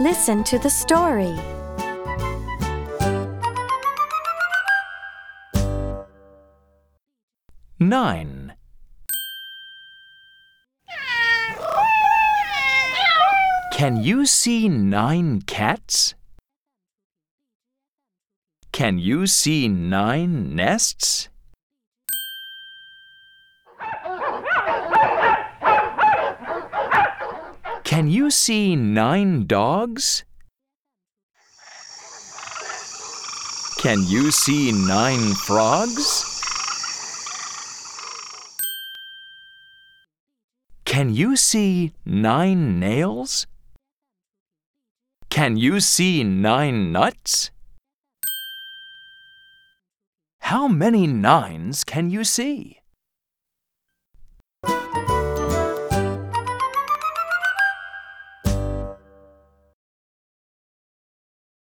Listen to the story. Nine. Can you see nine cats? Can you see nine nests? Can you see nine dogs? Can you see nine frogs? Can you see nine nails? Can you see nine nuts? How many nines can you see?